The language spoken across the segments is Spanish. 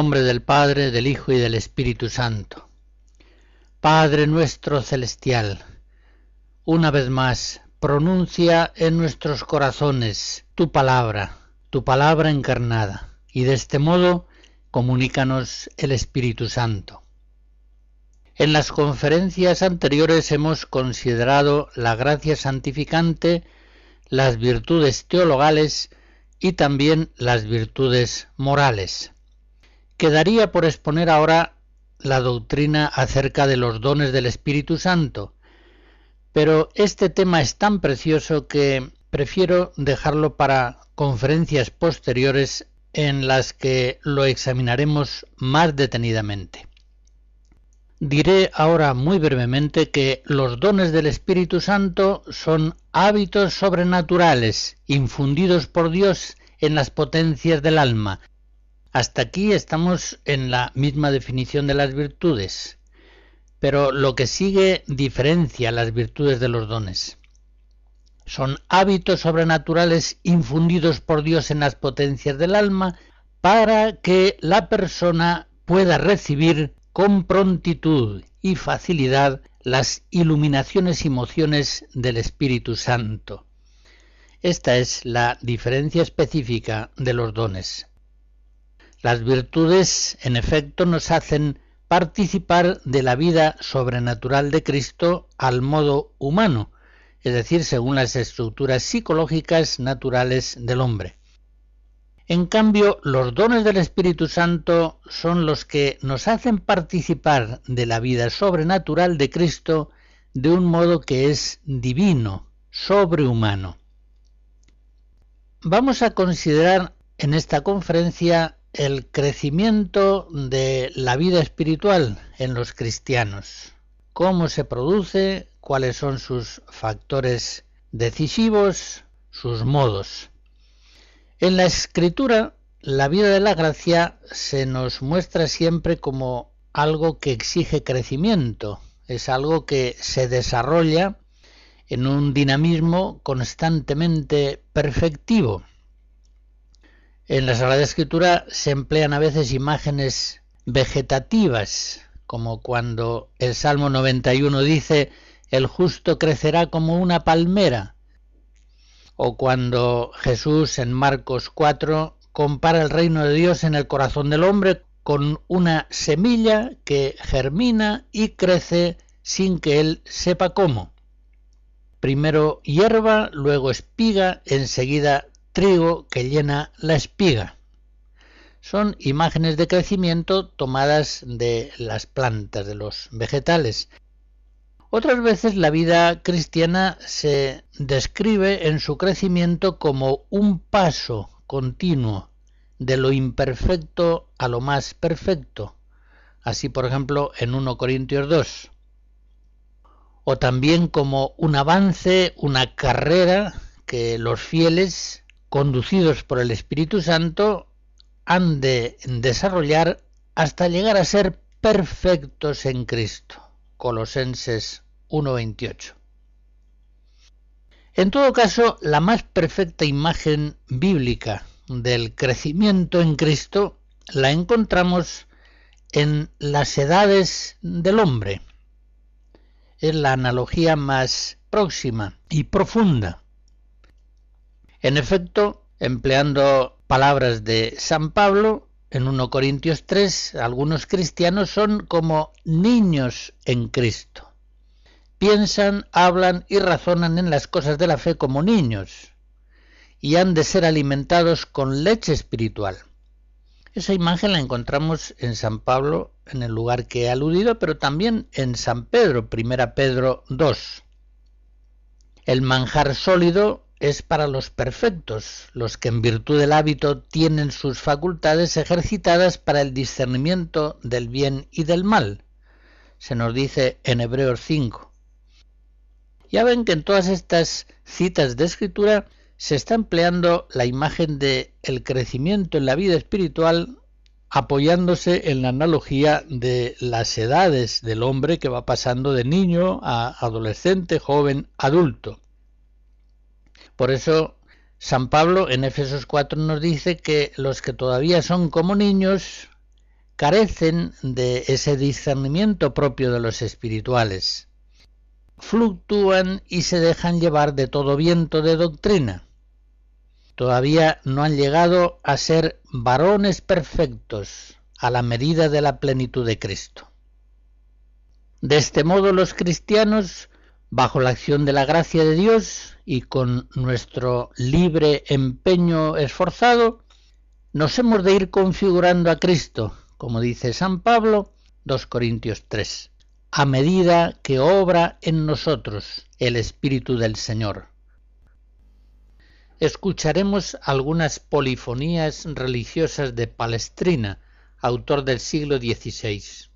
Nombre del Padre, del Hijo y del Espíritu Santo. Padre nuestro celestial, una vez más, pronuncia en nuestros corazones tu palabra, tu palabra encarnada, y de este modo comunícanos el Espíritu Santo. En las conferencias anteriores hemos considerado la gracia santificante, las virtudes teologales y también las virtudes morales. Quedaría por exponer ahora la doctrina acerca de los dones del Espíritu Santo, pero este tema es tan precioso que prefiero dejarlo para conferencias posteriores en las que lo examinaremos más detenidamente. Diré ahora muy brevemente que los dones del Espíritu Santo son hábitos sobrenaturales infundidos por Dios en las potencias del alma, hasta aquí estamos en la misma definición de las virtudes, pero lo que sigue diferencia las virtudes de los dones. Son hábitos sobrenaturales infundidos por Dios en las potencias del alma para que la persona pueda recibir con prontitud y facilidad las iluminaciones y mociones del Espíritu Santo. Esta es la diferencia específica de los dones. Las virtudes, en efecto, nos hacen participar de la vida sobrenatural de Cristo al modo humano, es decir, según las estructuras psicológicas naturales del hombre. En cambio, los dones del Espíritu Santo son los que nos hacen participar de la vida sobrenatural de Cristo de un modo que es divino, sobrehumano. Vamos a considerar en esta conferencia el crecimiento de la vida espiritual en los cristianos. ¿Cómo se produce? ¿Cuáles son sus factores decisivos? ¿Sus modos? En la escritura, la vida de la gracia se nos muestra siempre como algo que exige crecimiento, es algo que se desarrolla en un dinamismo constantemente perfectivo. En la Sagrada Escritura se emplean a veces imágenes vegetativas, como cuando el Salmo 91 dice, el justo crecerá como una palmera, o cuando Jesús en Marcos 4 compara el reino de Dios en el corazón del hombre con una semilla que germina y crece sin que él sepa cómo. Primero hierba, luego espiga, enseguida trigo que llena la espiga. Son imágenes de crecimiento tomadas de las plantas, de los vegetales. Otras veces la vida cristiana se describe en su crecimiento como un paso continuo de lo imperfecto a lo más perfecto. Así, por ejemplo, en 1 Corintios 2. O también como un avance, una carrera que los fieles conducidos por el Espíritu Santo, han de desarrollar hasta llegar a ser perfectos en Cristo. Colosenses 1.28. En todo caso, la más perfecta imagen bíblica del crecimiento en Cristo la encontramos en las edades del hombre. Es la analogía más próxima y profunda en efecto, empleando palabras de San Pablo, en 1 Corintios 3, algunos cristianos son como niños en Cristo. Piensan, hablan y razonan en las cosas de la fe como niños, y han de ser alimentados con leche espiritual. Esa imagen la encontramos en San Pablo, en el lugar que he aludido, pero también en San Pedro, 1 Pedro 2. El manjar sólido es para los perfectos, los que en virtud del hábito tienen sus facultades ejercitadas para el discernimiento del bien y del mal. Se nos dice en Hebreos 5. Ya ven que en todas estas citas de escritura se está empleando la imagen de el crecimiento en la vida espiritual apoyándose en la analogía de las edades del hombre que va pasando de niño a adolescente, joven, adulto. Por eso San Pablo en Efesos 4 nos dice que los que todavía son como niños carecen de ese discernimiento propio de los espirituales. Fluctúan y se dejan llevar de todo viento de doctrina. Todavía no han llegado a ser varones perfectos a la medida de la plenitud de Cristo. De este modo los cristianos bajo la acción de la gracia de Dios y con nuestro libre empeño esforzado, nos hemos de ir configurando a Cristo, como dice San Pablo, 2 Corintios 3, a medida que obra en nosotros el Espíritu del Señor. Escucharemos algunas polifonías religiosas de Palestrina, autor del siglo XVI.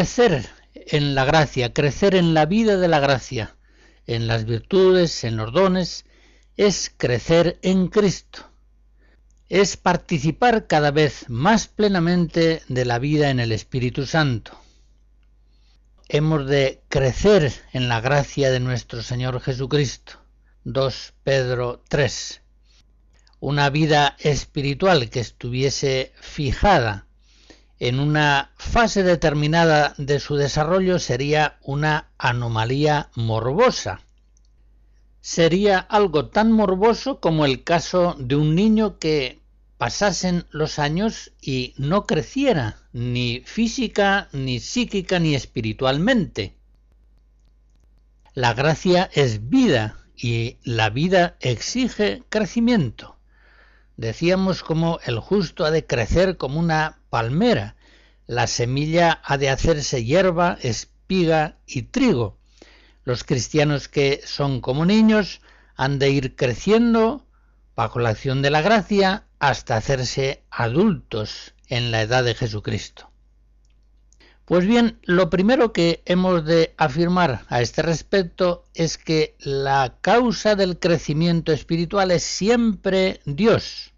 Crecer en la gracia, crecer en la vida de la gracia, en las virtudes, en los dones, es crecer en Cristo, es participar cada vez más plenamente de la vida en el Espíritu Santo. Hemos de crecer en la gracia de nuestro Señor Jesucristo. 2 Pedro 3. Una vida espiritual que estuviese fijada en una fase determinada de su desarrollo sería una anomalía morbosa. Sería algo tan morboso como el caso de un niño que pasasen los años y no creciera ni física, ni psíquica, ni espiritualmente. La gracia es vida y la vida exige crecimiento. Decíamos como el justo ha de crecer como una palmera, la semilla ha de hacerse hierba, espiga y trigo. Los cristianos que son como niños han de ir creciendo bajo la acción de la gracia hasta hacerse adultos en la edad de Jesucristo. Pues bien, lo primero que hemos de afirmar a este respecto es que la causa del crecimiento espiritual es siempre Dios.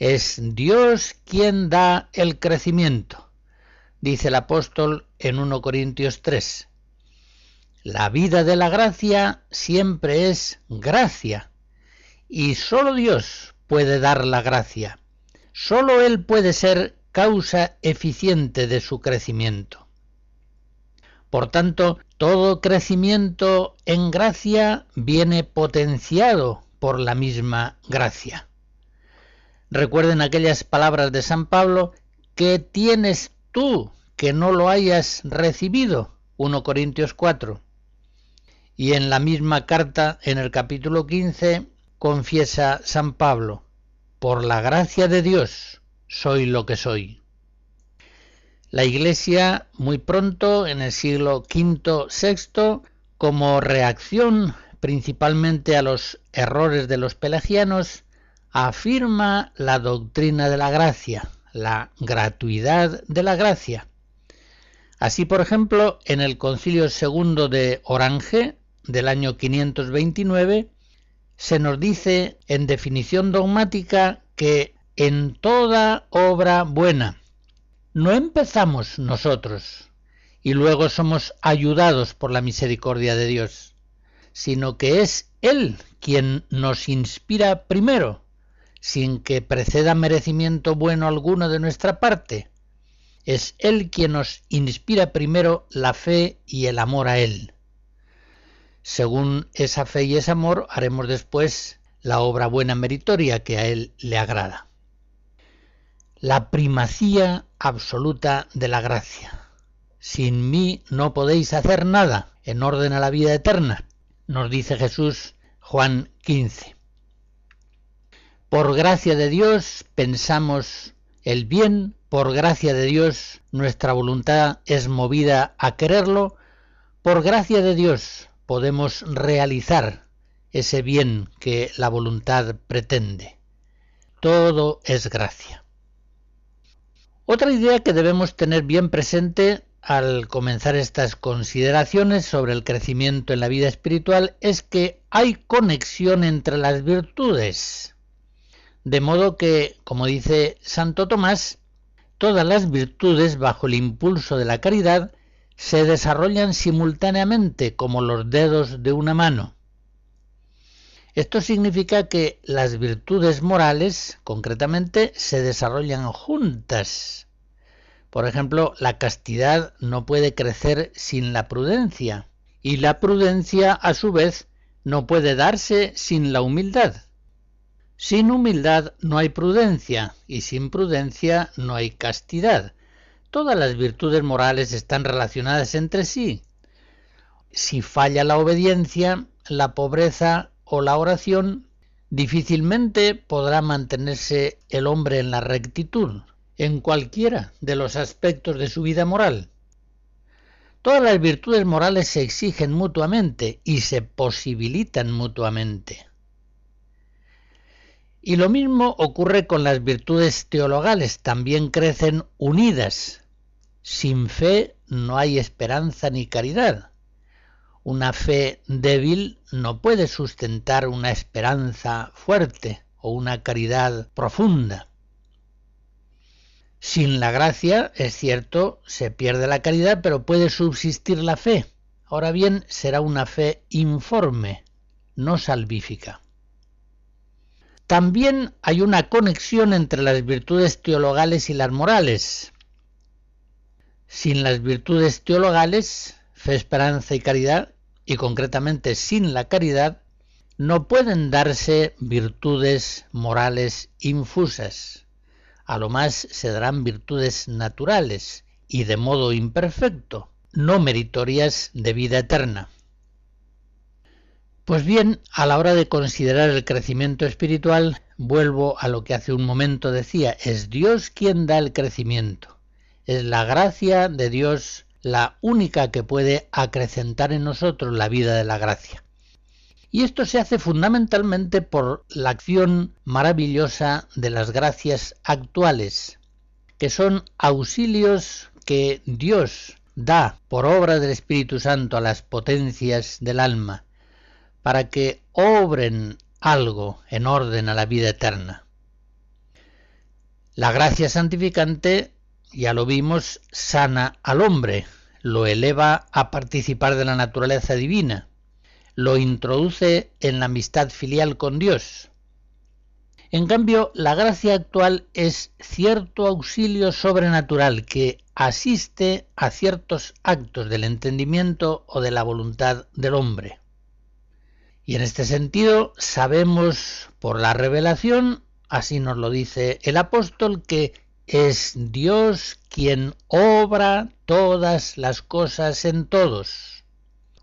Es Dios quien da el crecimiento, dice el apóstol en 1 Corintios 3. La vida de la gracia siempre es gracia, y sólo Dios puede dar la gracia. Sólo Él puede ser causa eficiente de su crecimiento. Por tanto, todo crecimiento en gracia viene potenciado por la misma gracia. Recuerden aquellas palabras de San Pablo, ¿qué tienes tú que no lo hayas recibido? 1 Corintios 4. Y en la misma carta, en el capítulo 15, confiesa San Pablo, por la gracia de Dios soy lo que soy. La Iglesia muy pronto, en el siglo V, VI, como reacción principalmente a los errores de los pelagianos, afirma la doctrina de la gracia, la gratuidad de la gracia. Así, por ejemplo, en el Concilio II de Orange del año 529 se nos dice en definición dogmática que en toda obra buena no empezamos nosotros y luego somos ayudados por la misericordia de Dios, sino que es Él quien nos inspira primero sin que preceda merecimiento bueno alguno de nuestra parte. Es Él quien nos inspira primero la fe y el amor a Él. Según esa fe y ese amor haremos después la obra buena meritoria que a Él le agrada. La primacía absoluta de la gracia. Sin mí no podéis hacer nada en orden a la vida eterna, nos dice Jesús Juan 15. Por gracia de Dios pensamos el bien, por gracia de Dios nuestra voluntad es movida a quererlo, por gracia de Dios podemos realizar ese bien que la voluntad pretende. Todo es gracia. Otra idea que debemos tener bien presente al comenzar estas consideraciones sobre el crecimiento en la vida espiritual es que hay conexión entre las virtudes. De modo que, como dice Santo Tomás, todas las virtudes bajo el impulso de la caridad se desarrollan simultáneamente como los dedos de una mano. Esto significa que las virtudes morales, concretamente, se desarrollan juntas. Por ejemplo, la castidad no puede crecer sin la prudencia, y la prudencia, a su vez, no puede darse sin la humildad. Sin humildad no hay prudencia y sin prudencia no hay castidad. Todas las virtudes morales están relacionadas entre sí. Si falla la obediencia, la pobreza o la oración, difícilmente podrá mantenerse el hombre en la rectitud, en cualquiera de los aspectos de su vida moral. Todas las virtudes morales se exigen mutuamente y se posibilitan mutuamente. Y lo mismo ocurre con las virtudes teologales, también crecen unidas. Sin fe no hay esperanza ni caridad. Una fe débil no puede sustentar una esperanza fuerte o una caridad profunda. Sin la gracia, es cierto, se pierde la caridad, pero puede subsistir la fe. Ahora bien, será una fe informe, no salvífica. También hay una conexión entre las virtudes teologales y las morales. Sin las virtudes teologales, fe, esperanza y caridad, y concretamente sin la caridad, no pueden darse virtudes morales infusas. A lo más se darán virtudes naturales y de modo imperfecto, no meritorias de vida eterna. Pues bien, a la hora de considerar el crecimiento espiritual, vuelvo a lo que hace un momento decía, es Dios quien da el crecimiento. Es la gracia de Dios la única que puede acrecentar en nosotros la vida de la gracia. Y esto se hace fundamentalmente por la acción maravillosa de las gracias actuales, que son auxilios que Dios da por obra del Espíritu Santo a las potencias del alma, para que obren algo en orden a la vida eterna. La gracia santificante, ya lo vimos, sana al hombre, lo eleva a participar de la naturaleza divina, lo introduce en la amistad filial con Dios. En cambio, la gracia actual es cierto auxilio sobrenatural que asiste a ciertos actos del entendimiento o de la voluntad del hombre. Y en este sentido sabemos por la revelación, así nos lo dice el apóstol, que es Dios quien obra todas las cosas en todos.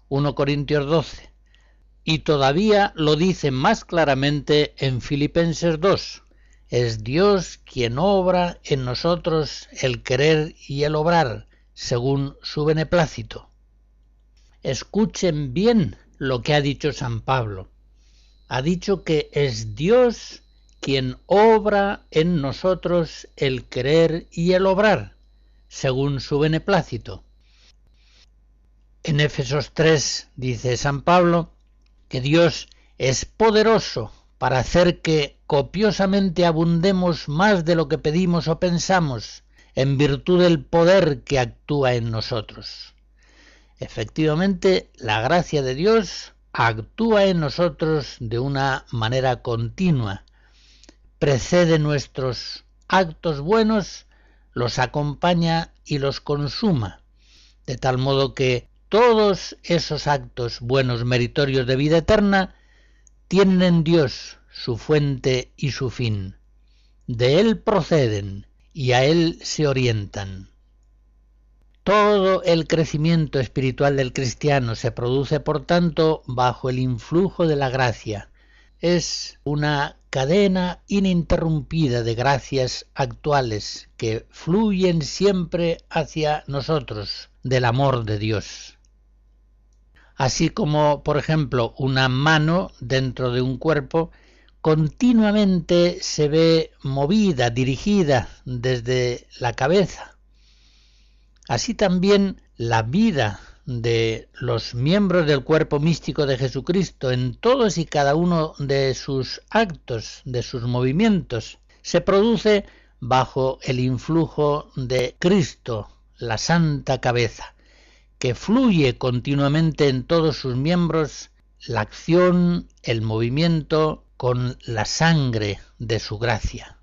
1 Corintios 12. Y todavía lo dice más claramente en Filipenses 2. Es Dios quien obra en nosotros el querer y el obrar según su beneplácito. Escuchen bien lo que ha dicho San Pablo. Ha dicho que es Dios quien obra en nosotros el querer y el obrar, según su beneplácito. En Éfesos 3 dice San Pablo que Dios es poderoso para hacer que copiosamente abundemos más de lo que pedimos o pensamos, en virtud del poder que actúa en nosotros. Efectivamente, la gracia de Dios actúa en nosotros de una manera continua, precede nuestros actos buenos, los acompaña y los consuma, de tal modo que todos esos actos buenos meritorios de vida eterna tienen en Dios su fuente y su fin. De Él proceden y a Él se orientan. Todo el crecimiento espiritual del cristiano se produce, por tanto, bajo el influjo de la gracia. Es una cadena ininterrumpida de gracias actuales que fluyen siempre hacia nosotros del amor de Dios. Así como, por ejemplo, una mano dentro de un cuerpo continuamente se ve movida, dirigida desde la cabeza Así también la vida de los miembros del cuerpo místico de Jesucristo en todos y cada uno de sus actos, de sus movimientos, se produce bajo el influjo de Cristo, la santa cabeza, que fluye continuamente en todos sus miembros la acción, el movimiento con la sangre de su gracia.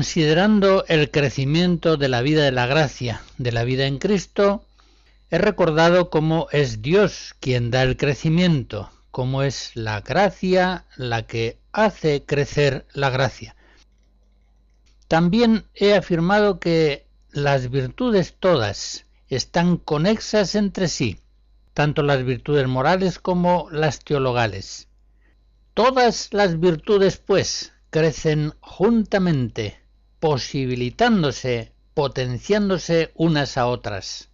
Considerando el crecimiento de la vida de la gracia, de la vida en Cristo, he recordado cómo es Dios quien da el crecimiento, cómo es la gracia la que hace crecer la gracia. También he afirmado que las virtudes todas están conexas entre sí, tanto las virtudes morales como las teologales. Todas las virtudes, pues, crecen juntamente, posibilitándose, potenciándose unas a otras.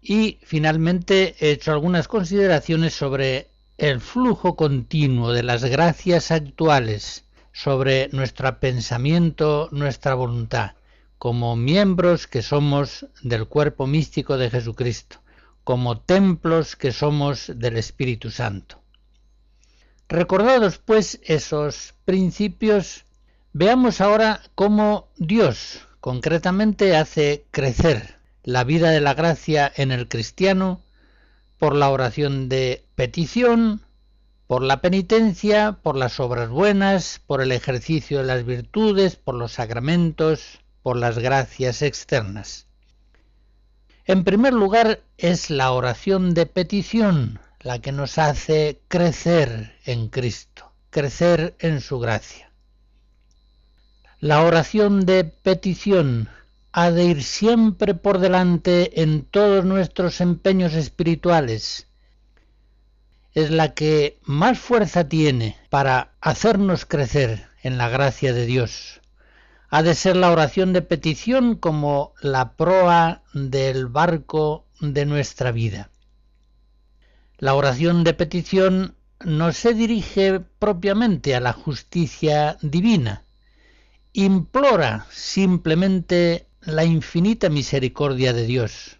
Y finalmente he hecho algunas consideraciones sobre el flujo continuo de las gracias actuales sobre nuestro pensamiento, nuestra voluntad, como miembros que somos del cuerpo místico de Jesucristo, como templos que somos del Espíritu Santo. Recordados pues esos principios, veamos ahora cómo Dios concretamente hace crecer la vida de la gracia en el cristiano por la oración de petición, por la penitencia, por las obras buenas, por el ejercicio de las virtudes, por los sacramentos, por las gracias externas. En primer lugar es la oración de petición, la que nos hace crecer en Cristo, crecer en su gracia. La oración de petición ha de ir siempre por delante en todos nuestros empeños espirituales. Es la que más fuerza tiene para hacernos crecer en la gracia de Dios. Ha de ser la oración de petición como la proa del barco de nuestra vida. La oración de petición no se dirige propiamente a la justicia divina, implora simplemente la infinita misericordia de Dios.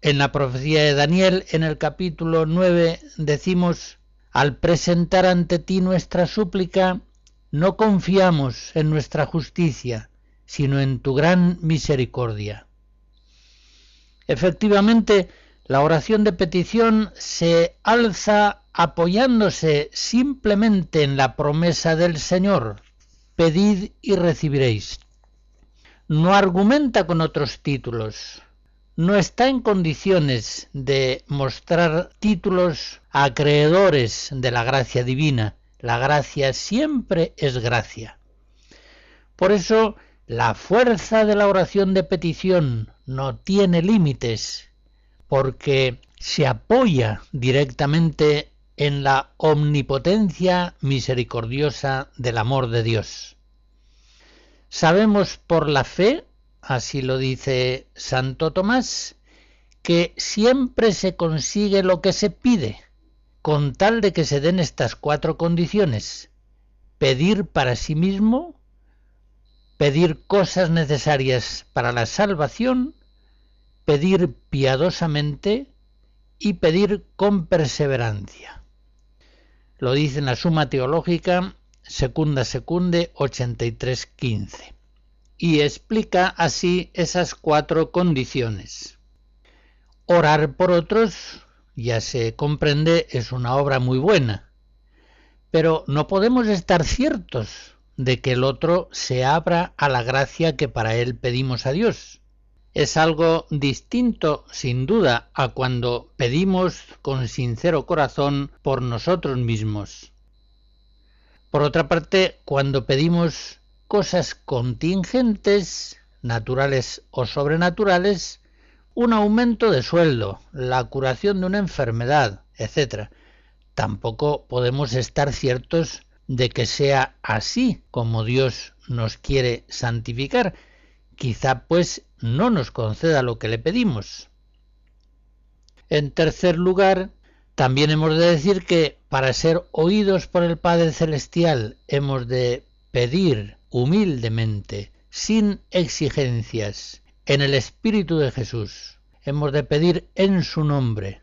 En la profecía de Daniel, en el capítulo 9, decimos, al presentar ante ti nuestra súplica, no confiamos en nuestra justicia, sino en tu gran misericordia. Efectivamente, la oración de petición se alza apoyándose simplemente en la promesa del Señor, pedid y recibiréis no argumenta con otros títulos, no está en condiciones de mostrar títulos acreedores de la gracia divina. La gracia siempre es gracia. Por eso, la fuerza de la oración de petición no tiene límites, porque se apoya directamente en la omnipotencia misericordiosa del amor de Dios. Sabemos por la fe, así lo dice Santo Tomás, que siempre se consigue lo que se pide, con tal de que se den estas cuatro condiciones. Pedir para sí mismo, pedir cosas necesarias para la salvación, pedir piadosamente y pedir con perseverancia. Lo dice en la Suma Teológica Secunda Secunde 8315 y explica así esas cuatro condiciones. Orar por otros, ya se comprende, es una obra muy buena, pero no podemos estar ciertos de que el otro se abra a la gracia que para él pedimos a Dios. Es algo distinto, sin duda, a cuando pedimos con sincero corazón por nosotros mismos. Por otra parte, cuando pedimos cosas contingentes, naturales o sobrenaturales, un aumento de sueldo, la curación de una enfermedad, etc. Tampoco podemos estar ciertos de que sea así como Dios nos quiere santificar. Quizá pues no nos conceda lo que le pedimos. En tercer lugar, también hemos de decir que para ser oídos por el Padre Celestial hemos de pedir humildemente, sin exigencias, en el Espíritu de Jesús. Hemos de pedir en su nombre,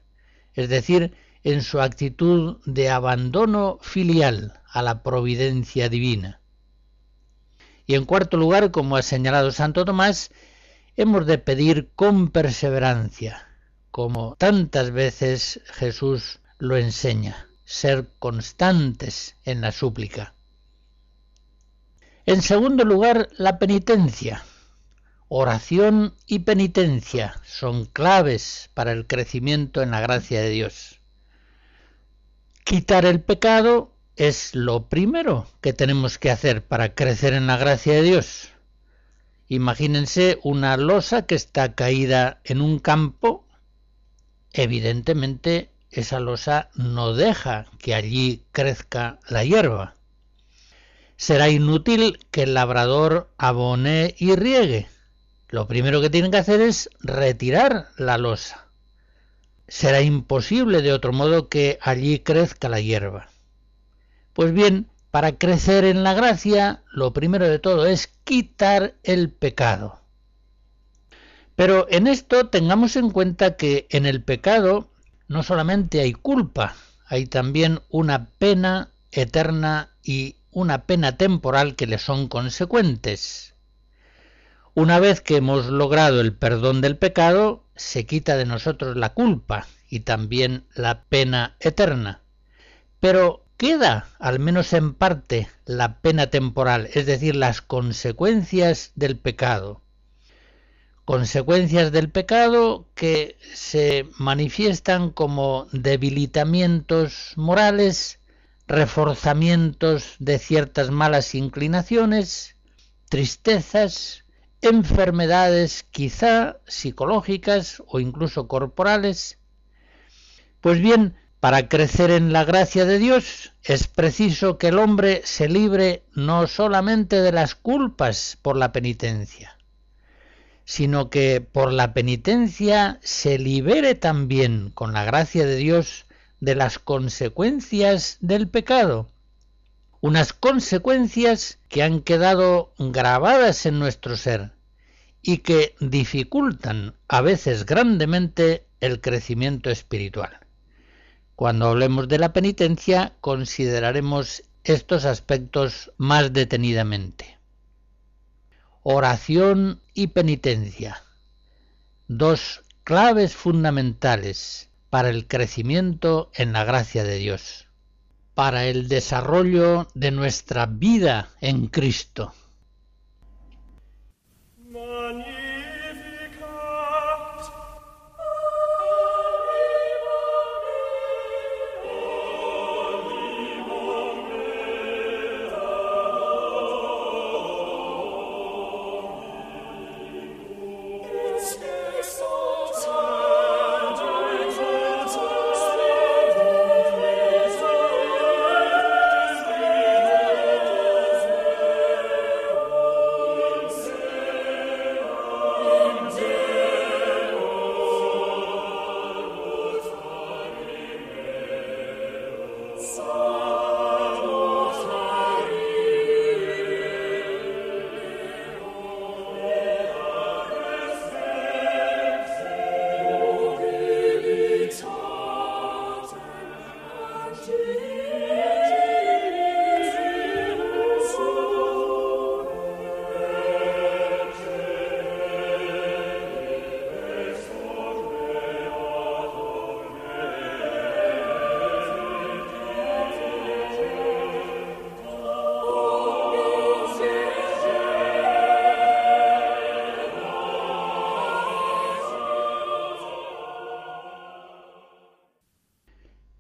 es decir, en su actitud de abandono filial a la providencia divina. Y en cuarto lugar, como ha señalado Santo Tomás, hemos de pedir con perseverancia, como tantas veces Jesús lo enseña, ser constantes en la súplica. En segundo lugar, la penitencia. Oración y penitencia son claves para el crecimiento en la gracia de Dios. Quitar el pecado es lo primero que tenemos que hacer para crecer en la gracia de Dios. Imagínense una losa que está caída en un campo evidentemente esa losa no deja que allí crezca la hierba. Será inútil que el labrador abone y riegue. Lo primero que tiene que hacer es retirar la losa. Será imposible de otro modo que allí crezca la hierba. Pues bien, para crecer en la gracia, lo primero de todo es quitar el pecado. Pero en esto tengamos en cuenta que en el pecado no solamente hay culpa, hay también una pena eterna y una pena temporal que le son consecuentes. Una vez que hemos logrado el perdón del pecado, se quita de nosotros la culpa y también la pena eterna. Pero queda, al menos en parte, la pena temporal, es decir, las consecuencias del pecado consecuencias del pecado que se manifiestan como debilitamientos morales, reforzamientos de ciertas malas inclinaciones, tristezas, enfermedades quizá psicológicas o incluso corporales. Pues bien, para crecer en la gracia de Dios es preciso que el hombre se libre no solamente de las culpas por la penitencia, sino que por la penitencia se libere también, con la gracia de Dios, de las consecuencias del pecado. Unas consecuencias que han quedado grabadas en nuestro ser y que dificultan a veces grandemente el crecimiento espiritual. Cuando hablemos de la penitencia consideraremos estos aspectos más detenidamente. Oración y penitencia, dos claves fundamentales para el crecimiento en la gracia de Dios, para el desarrollo de nuestra vida en Cristo.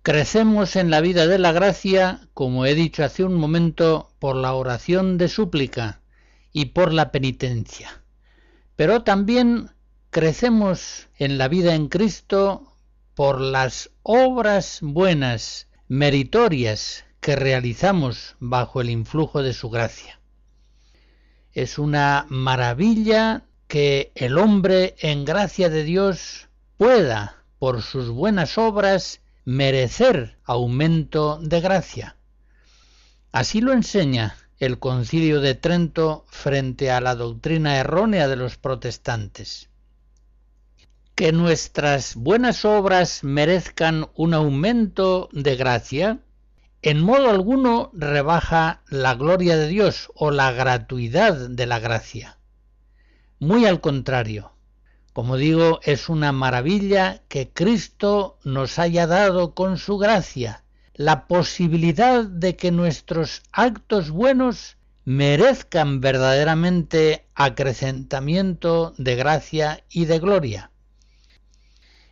Crecemos en la vida de la gracia, como he dicho hace un momento, por la oración de súplica y por la penitencia. Pero también crecemos en la vida en Cristo por las obras buenas, meritorias, que realizamos bajo el influjo de su gracia. Es una maravilla que el hombre en gracia de Dios pueda, por sus buenas obras, merecer aumento de gracia. Así lo enseña el concilio de Trento frente a la doctrina errónea de los protestantes. Que nuestras buenas obras merezcan un aumento de gracia, en modo alguno rebaja la gloria de Dios o la gratuidad de la gracia. Muy al contrario, como digo, es una maravilla que Cristo nos haya dado con su gracia la posibilidad de que nuestros actos buenos merezcan verdaderamente acrecentamiento de gracia y de gloria.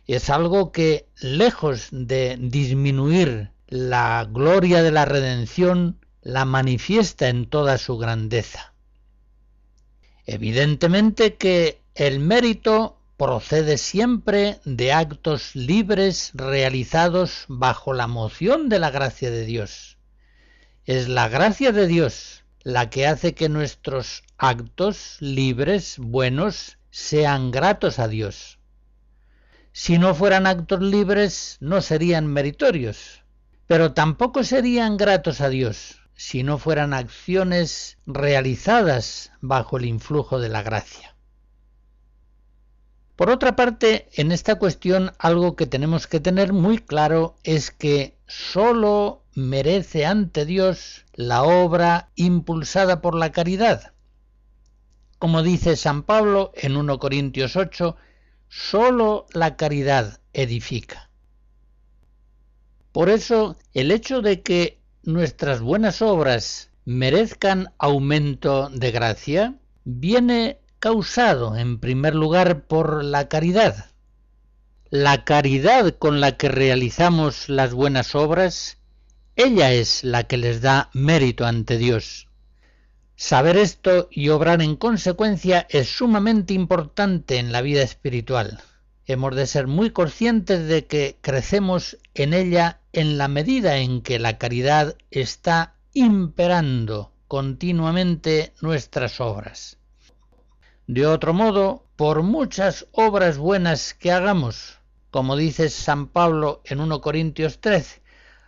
Es algo que, lejos de disminuir la gloria de la redención, la manifiesta en toda su grandeza. Evidentemente que el mérito procede siempre de actos libres realizados bajo la moción de la gracia de Dios. Es la gracia de Dios la que hace que nuestros actos libres, buenos, sean gratos a Dios. Si no fueran actos libres, no serían meritorios, pero tampoco serían gratos a Dios si no fueran acciones realizadas bajo el influjo de la gracia. Por otra parte, en esta cuestión algo que tenemos que tener muy claro es que sólo merece ante Dios la obra impulsada por la caridad. Como dice San Pablo en 1 Corintios 8, sólo la caridad edifica. Por eso, el hecho de que nuestras buenas obras merezcan aumento de gracia viene causado en primer lugar por la caridad. La caridad con la que realizamos las buenas obras, ella es la que les da mérito ante Dios. Saber esto y obrar en consecuencia es sumamente importante en la vida espiritual. Hemos de ser muy conscientes de que crecemos en ella en la medida en que la caridad está imperando continuamente nuestras obras. De otro modo, por muchas obras buenas que hagamos, como dice San Pablo en 1 Corintios 13,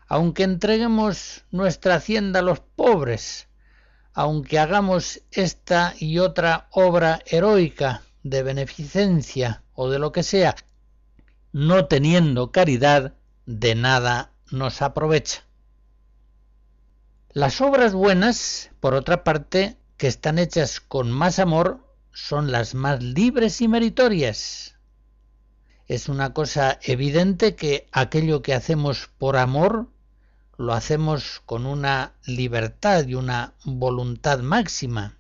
aunque entreguemos nuestra hacienda a los pobres, aunque hagamos esta y otra obra heroica de beneficencia o de lo que sea, no teniendo caridad, de nada nos aprovecha. Las obras buenas, por otra parte, que están hechas con más amor, son las más libres y meritorias. Es una cosa evidente que aquello que hacemos por amor lo hacemos con una libertad y una voluntad máxima.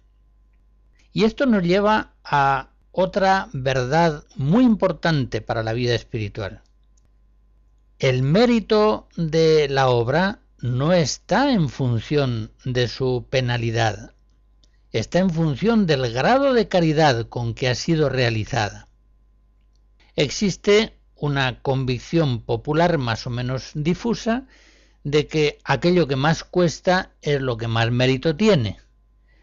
Y esto nos lleva a otra verdad muy importante para la vida espiritual. El mérito de la obra no está en función de su penalidad, está en función del grado de caridad con que ha sido realizada. Existe una convicción popular más o menos difusa de que aquello que más cuesta es lo que más mérito tiene,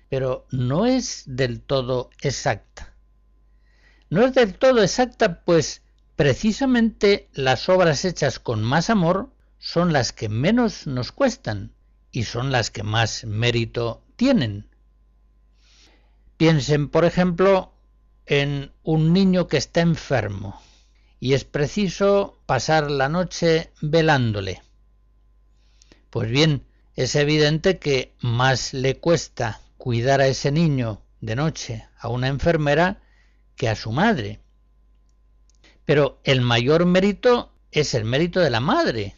pero no es del todo exacta. No es del todo exacta, pues precisamente las obras hechas con más amor son las que menos nos cuestan y son las que más mérito tienen. Piensen, por ejemplo, en un niño que está enfermo y es preciso pasar la noche velándole. Pues bien, es evidente que más le cuesta cuidar a ese niño de noche a una enfermera que a su madre. Pero el mayor mérito es el mérito de la madre,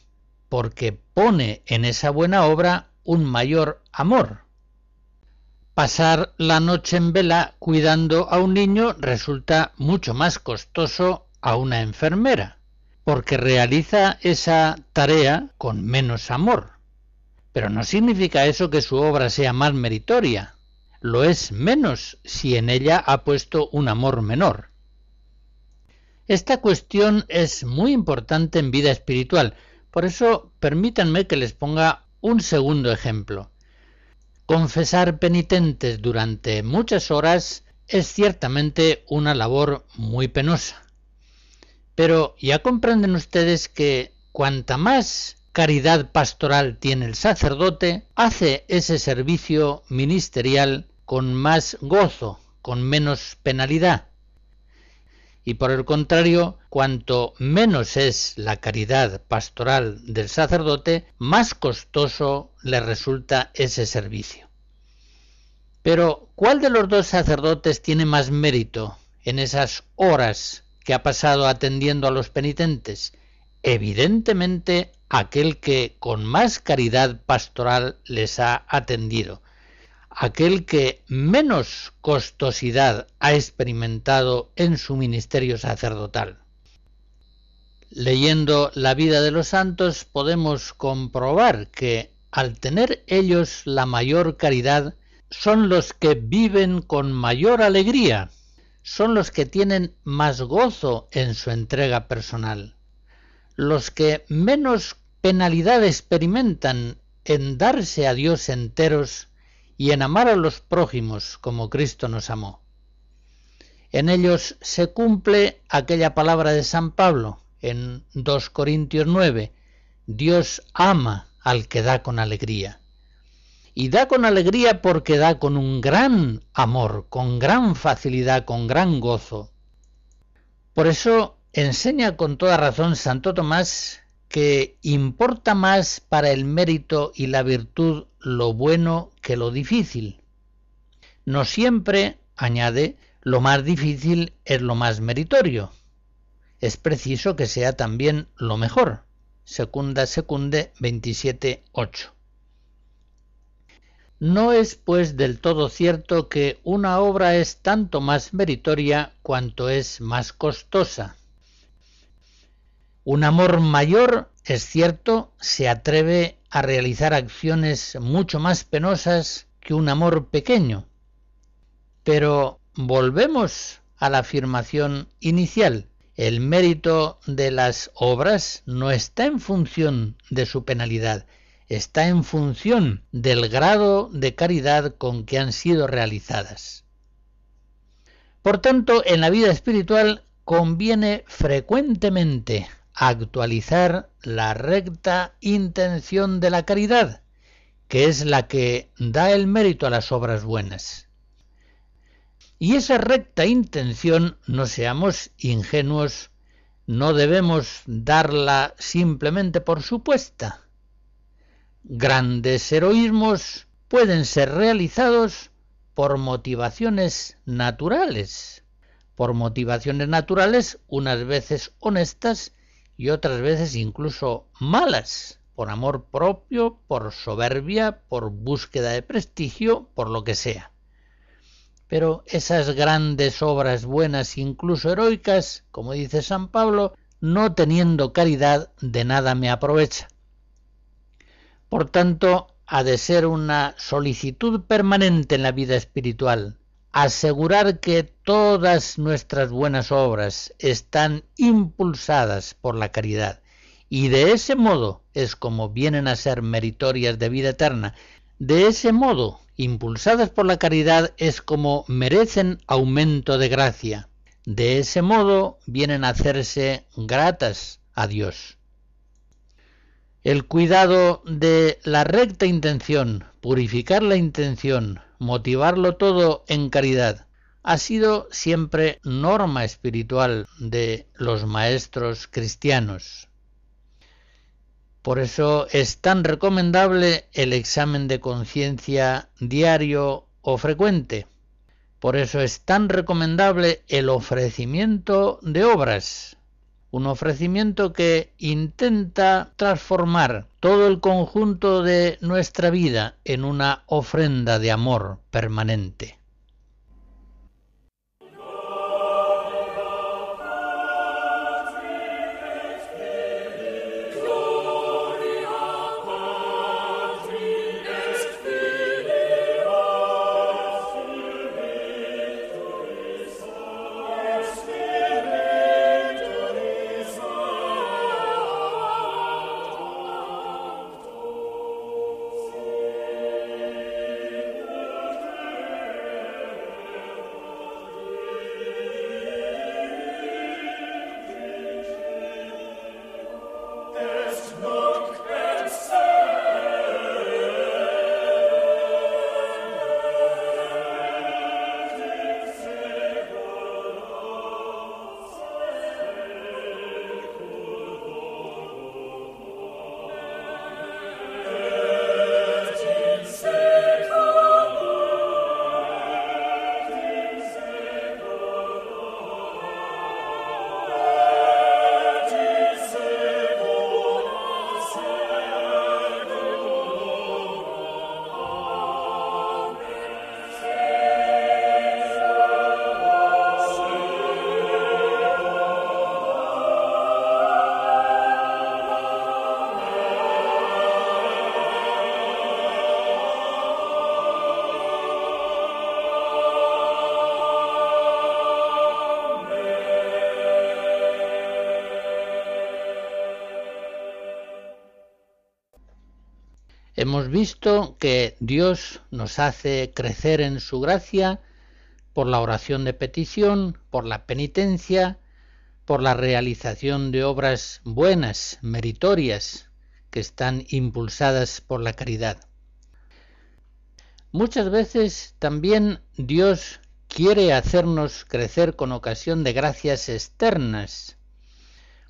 porque pone en esa buena obra un mayor amor. Pasar la noche en vela cuidando a un niño resulta mucho más costoso a una enfermera, porque realiza esa tarea con menos amor. Pero no significa eso que su obra sea más meritoria. Lo es menos si en ella ha puesto un amor menor. Esta cuestión es muy importante en vida espiritual, por eso permítanme que les ponga un segundo ejemplo. Confesar penitentes durante muchas horas es ciertamente una labor muy penosa. Pero ya comprenden ustedes que cuanta más caridad pastoral tiene el sacerdote, hace ese servicio ministerial con más gozo, con menos penalidad. Y por el contrario, cuanto menos es la caridad pastoral del sacerdote, más costoso le resulta ese servicio. Pero, ¿cuál de los dos sacerdotes tiene más mérito en esas horas que ha pasado atendiendo a los penitentes? Evidentemente aquel que con más caridad pastoral les ha atendido, aquel que menos costosidad ha experimentado en su ministerio sacerdotal. Leyendo la vida de los santos podemos comprobar que al tener ellos la mayor caridad, son los que viven con mayor alegría, son los que tienen más gozo en su entrega personal los que menos penalidad experimentan en darse a Dios enteros y en amar a los prójimos como Cristo nos amó. En ellos se cumple aquella palabra de San Pablo en 2 Corintios 9, Dios ama al que da con alegría. Y da con alegría porque da con un gran amor, con gran facilidad, con gran gozo. Por eso Enseña con toda razón Santo Tomás que importa más para el mérito y la virtud lo bueno que lo difícil. No siempre, añade, lo más difícil es lo más meritorio. Es preciso que sea también lo mejor. Secunda Secunde 27.8. No es pues del todo cierto que una obra es tanto más meritoria cuanto es más costosa. Un amor mayor, es cierto, se atreve a realizar acciones mucho más penosas que un amor pequeño. Pero volvemos a la afirmación inicial. El mérito de las obras no está en función de su penalidad, está en función del grado de caridad con que han sido realizadas. Por tanto, en la vida espiritual conviene frecuentemente actualizar la recta intención de la caridad, que es la que da el mérito a las obras buenas. Y esa recta intención, no seamos ingenuos, no debemos darla simplemente por supuesta. Grandes heroísmos pueden ser realizados por motivaciones naturales, por motivaciones naturales unas veces honestas y otras veces incluso malas, por amor propio, por soberbia, por búsqueda de prestigio, por lo que sea. Pero esas grandes obras buenas, incluso heroicas, como dice San Pablo, no teniendo caridad, de nada me aprovecha. Por tanto, ha de ser una solicitud permanente en la vida espiritual, asegurar que todas nuestras buenas obras están impulsadas por la caridad y de ese modo es como vienen a ser meritorias de vida eterna. De ese modo, impulsadas por la caridad, es como merecen aumento de gracia. De ese modo vienen a hacerse gratas a Dios. El cuidado de la recta intención, purificar la intención, motivarlo todo en caridad, ha sido siempre norma espiritual de los maestros cristianos. Por eso es tan recomendable el examen de conciencia diario o frecuente. Por eso es tan recomendable el ofrecimiento de obras, un ofrecimiento que intenta transformar todo el conjunto de nuestra vida en una ofrenda de amor permanente. Visto que Dios nos hace crecer en su gracia por la oración de petición, por la penitencia, por la realización de obras buenas, meritorias, que están impulsadas por la caridad. Muchas veces también Dios quiere hacernos crecer con ocasión de gracias externas,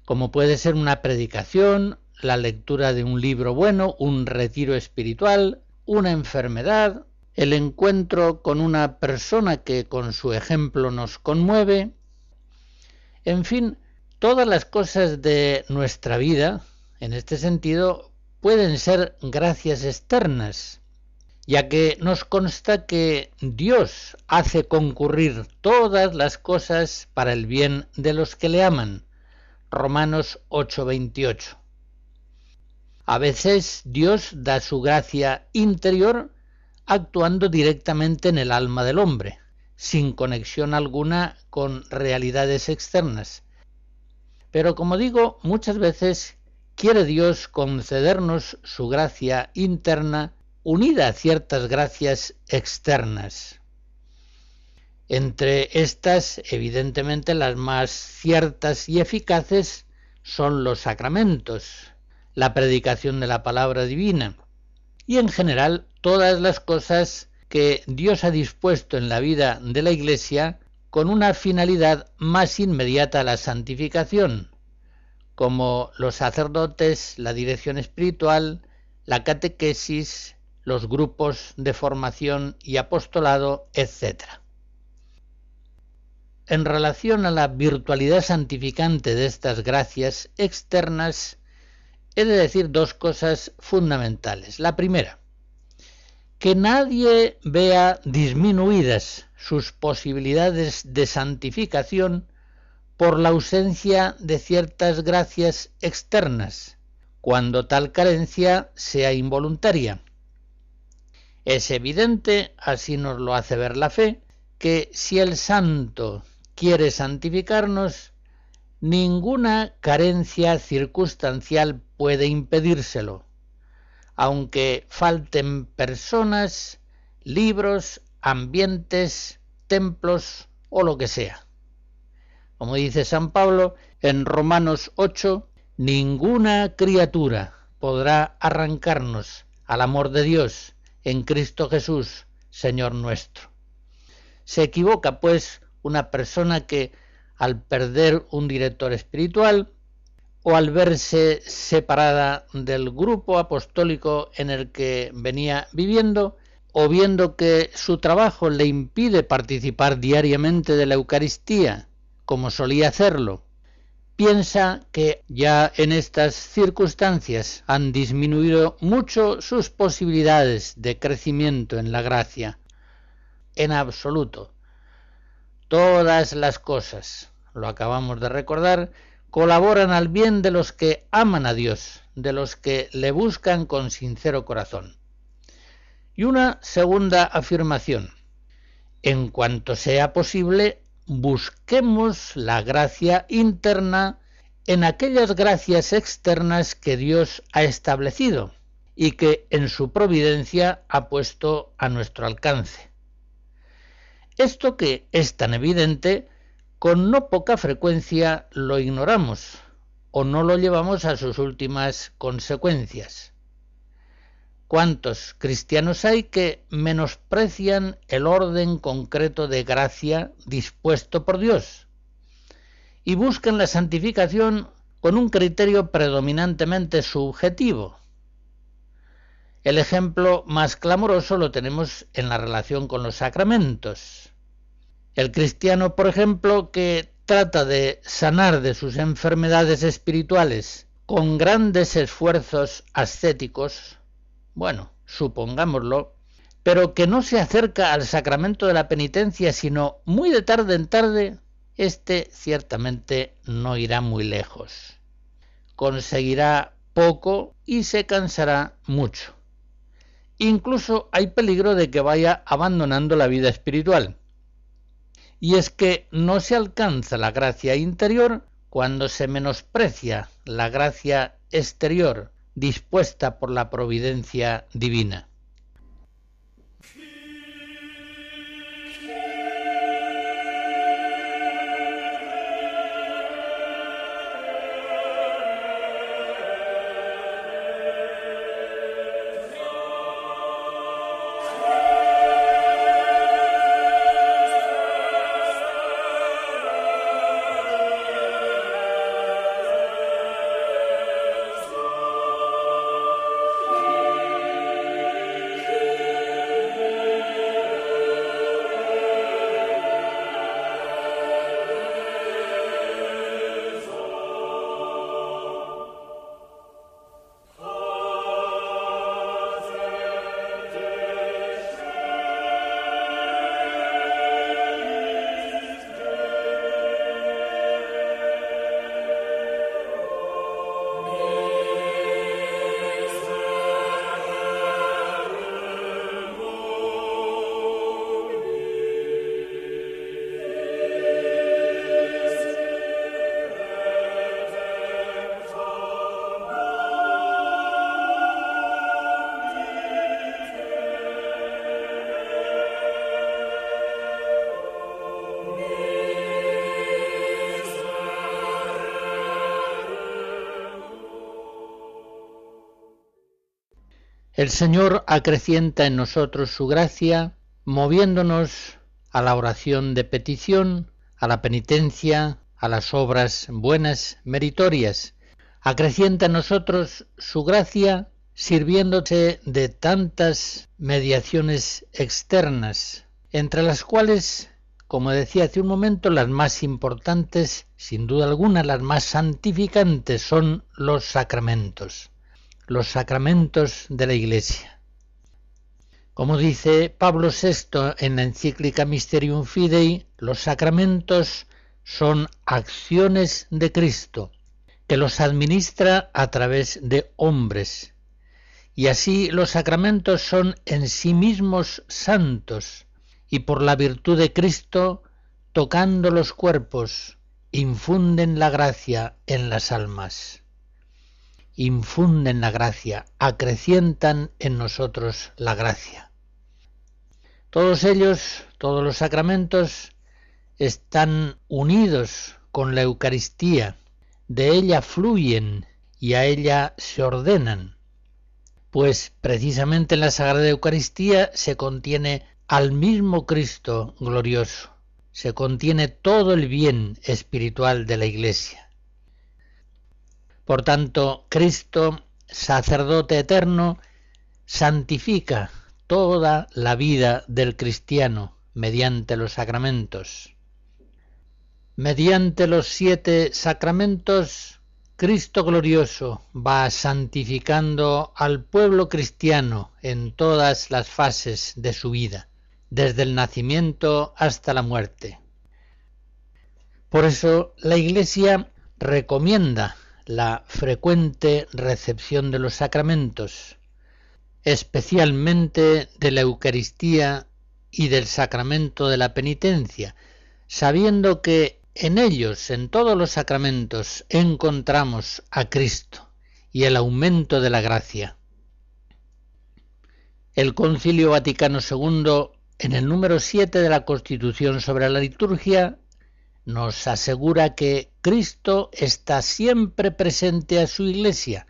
como puede ser una predicación la lectura de un libro bueno, un retiro espiritual, una enfermedad, el encuentro con una persona que con su ejemplo nos conmueve, en fin, todas las cosas de nuestra vida, en este sentido, pueden ser gracias externas, ya que nos consta que Dios hace concurrir todas las cosas para el bien de los que le aman. Romanos 8:28. A veces Dios da su gracia interior actuando directamente en el alma del hombre, sin conexión alguna con realidades externas. Pero como digo, muchas veces quiere Dios concedernos su gracia interna unida a ciertas gracias externas. Entre estas, evidentemente, las más ciertas y eficaces son los sacramentos, la predicación de la palabra divina y en general todas las cosas que Dios ha dispuesto en la vida de la Iglesia con una finalidad más inmediata a la santificación, como los sacerdotes, la dirección espiritual, la catequesis, los grupos de formación y apostolado, etc. En relación a la virtualidad santificante de estas gracias externas, he de decir dos cosas fundamentales. La primera, que nadie vea disminuidas sus posibilidades de santificación por la ausencia de ciertas gracias externas, cuando tal carencia sea involuntaria. Es evidente, así nos lo hace ver la fe, que si el santo quiere santificarnos, ninguna carencia circunstancial puede impedírselo, aunque falten personas, libros, ambientes, templos o lo que sea. Como dice San Pablo en Romanos 8, ninguna criatura podrá arrancarnos al amor de Dios en Cristo Jesús, Señor nuestro. Se equivoca, pues, una persona que, al perder un director espiritual, o al verse separada del grupo apostólico en el que venía viviendo, o viendo que su trabajo le impide participar diariamente de la Eucaristía, como solía hacerlo, piensa que ya en estas circunstancias han disminuido mucho sus posibilidades de crecimiento en la gracia. En absoluto. Todas las cosas, lo acabamos de recordar, colaboran al bien de los que aman a Dios, de los que le buscan con sincero corazón. Y una segunda afirmación. En cuanto sea posible, busquemos la gracia interna en aquellas gracias externas que Dios ha establecido y que en su providencia ha puesto a nuestro alcance. Esto que es tan evidente, con no poca frecuencia lo ignoramos o no lo llevamos a sus últimas consecuencias. ¿Cuántos cristianos hay que menosprecian el orden concreto de gracia dispuesto por Dios y buscan la santificación con un criterio predominantemente subjetivo? El ejemplo más clamoroso lo tenemos en la relación con los sacramentos. El cristiano, por ejemplo, que trata de sanar de sus enfermedades espirituales con grandes esfuerzos ascéticos, bueno, supongámoslo, pero que no se acerca al sacramento de la penitencia, sino muy de tarde en tarde, éste ciertamente no irá muy lejos. Conseguirá poco y se cansará mucho. Incluso hay peligro de que vaya abandonando la vida espiritual. Y es que no se alcanza la gracia interior cuando se menosprecia la gracia exterior dispuesta por la providencia divina. El Señor acrecienta en nosotros su gracia, moviéndonos a la oración de petición, a la penitencia, a las obras buenas, meritorias. Acrecienta en nosotros su gracia, sirviéndose de tantas mediaciones externas, entre las cuales, como decía hace un momento, las más importantes, sin duda alguna, las más santificantes son los sacramentos los sacramentos de la Iglesia. Como dice Pablo VI en la encíclica Mysterium Fidei, los sacramentos son acciones de Cristo, que los administra a través de hombres. Y así los sacramentos son en sí mismos santos, y por la virtud de Cristo, tocando los cuerpos, infunden la gracia en las almas infunden la gracia, acrecientan en nosotros la gracia. Todos ellos, todos los sacramentos, están unidos con la Eucaristía, de ella fluyen y a ella se ordenan, pues precisamente en la Sagrada Eucaristía se contiene al mismo Cristo glorioso, se contiene todo el bien espiritual de la Iglesia. Por tanto, Cristo, sacerdote eterno, santifica toda la vida del cristiano mediante los sacramentos. Mediante los siete sacramentos, Cristo glorioso va santificando al pueblo cristiano en todas las fases de su vida, desde el nacimiento hasta la muerte. Por eso la Iglesia recomienda la frecuente recepción de los sacramentos, especialmente de la Eucaristía y del sacramento de la penitencia, sabiendo que en ellos, en todos los sacramentos, encontramos a Cristo y el aumento de la gracia. El Concilio Vaticano II, en el número 7 de la Constitución sobre la liturgia, nos asegura que Cristo está siempre presente a su iglesia,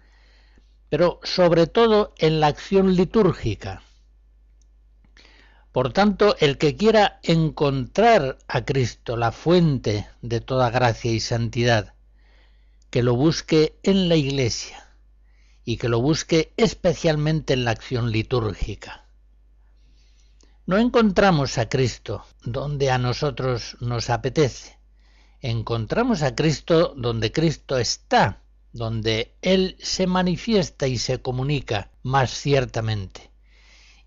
pero sobre todo en la acción litúrgica. Por tanto, el que quiera encontrar a Cristo, la fuente de toda gracia y santidad, que lo busque en la iglesia y que lo busque especialmente en la acción litúrgica. No encontramos a Cristo donde a nosotros nos apetece, encontramos a Cristo donde Cristo está, donde Él se manifiesta y se comunica más ciertamente.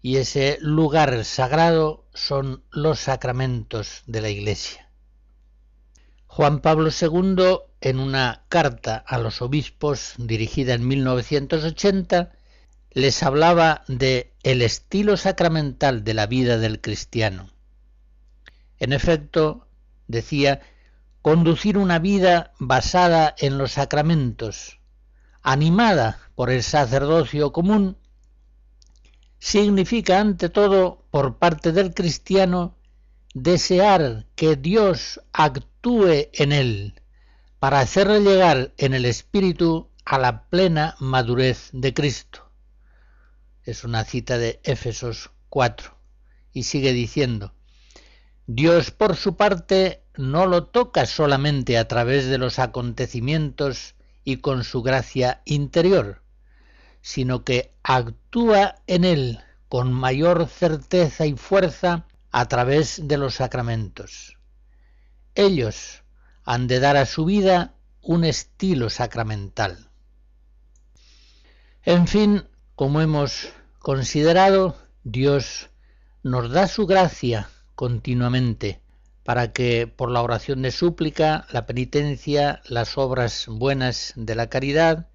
Y ese lugar sagrado son los sacramentos de la Iglesia. Juan Pablo II, en una carta a los obispos dirigida en 1980, les hablaba de el estilo sacramental de la vida del cristiano. En efecto, decía conducir una vida basada en los sacramentos, animada por el sacerdocio común, significa ante todo por parte del cristiano desear que Dios actúe en él para hacerle llegar en el espíritu a la plena madurez de Cristo. Es una cita de Éfesos 4 y sigue diciendo, Dios por su parte no lo toca solamente a través de los acontecimientos y con su gracia interior, sino que actúa en él con mayor certeza y fuerza a través de los sacramentos. Ellos han de dar a su vida un estilo sacramental. En fin, como hemos considerado, Dios nos da su gracia continuamente para que por la oración de súplica, la penitencia, las obras buenas de la caridad,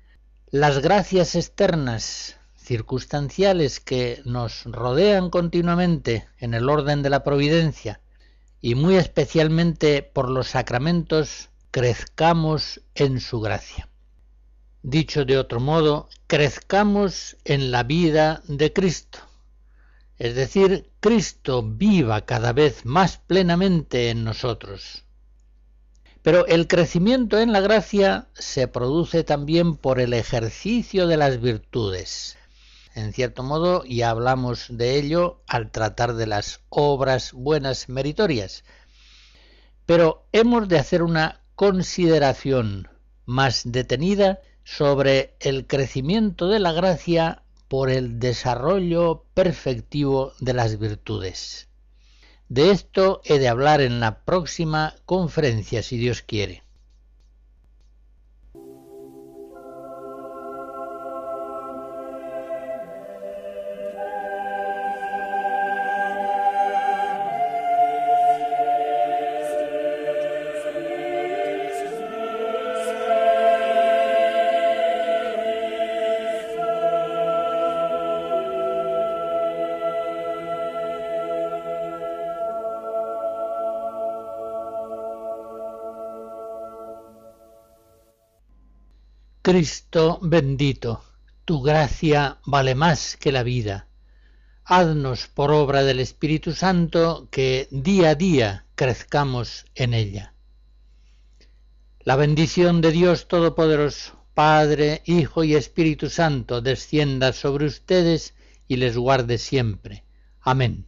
las gracias externas, circunstanciales que nos rodean continuamente en el orden de la providencia, y muy especialmente por los sacramentos, crezcamos en su gracia. Dicho de otro modo, crezcamos en la vida de Cristo, es decir, Cristo viva cada vez más plenamente en nosotros. Pero el crecimiento en la gracia se produce también por el ejercicio de las virtudes. en cierto modo, y hablamos de ello al tratar de las obras buenas meritorias. Pero hemos de hacer una consideración más detenida sobre el crecimiento de la gracia por el desarrollo perfectivo de las virtudes. De esto he de hablar en la próxima conferencia, si Dios quiere. Cristo bendito, tu gracia vale más que la vida. Haznos por obra del Espíritu Santo que día a día crezcamos en ella. La bendición de Dios Todopoderoso, Padre, Hijo y Espíritu Santo, descienda sobre ustedes y les guarde siempre. Amén.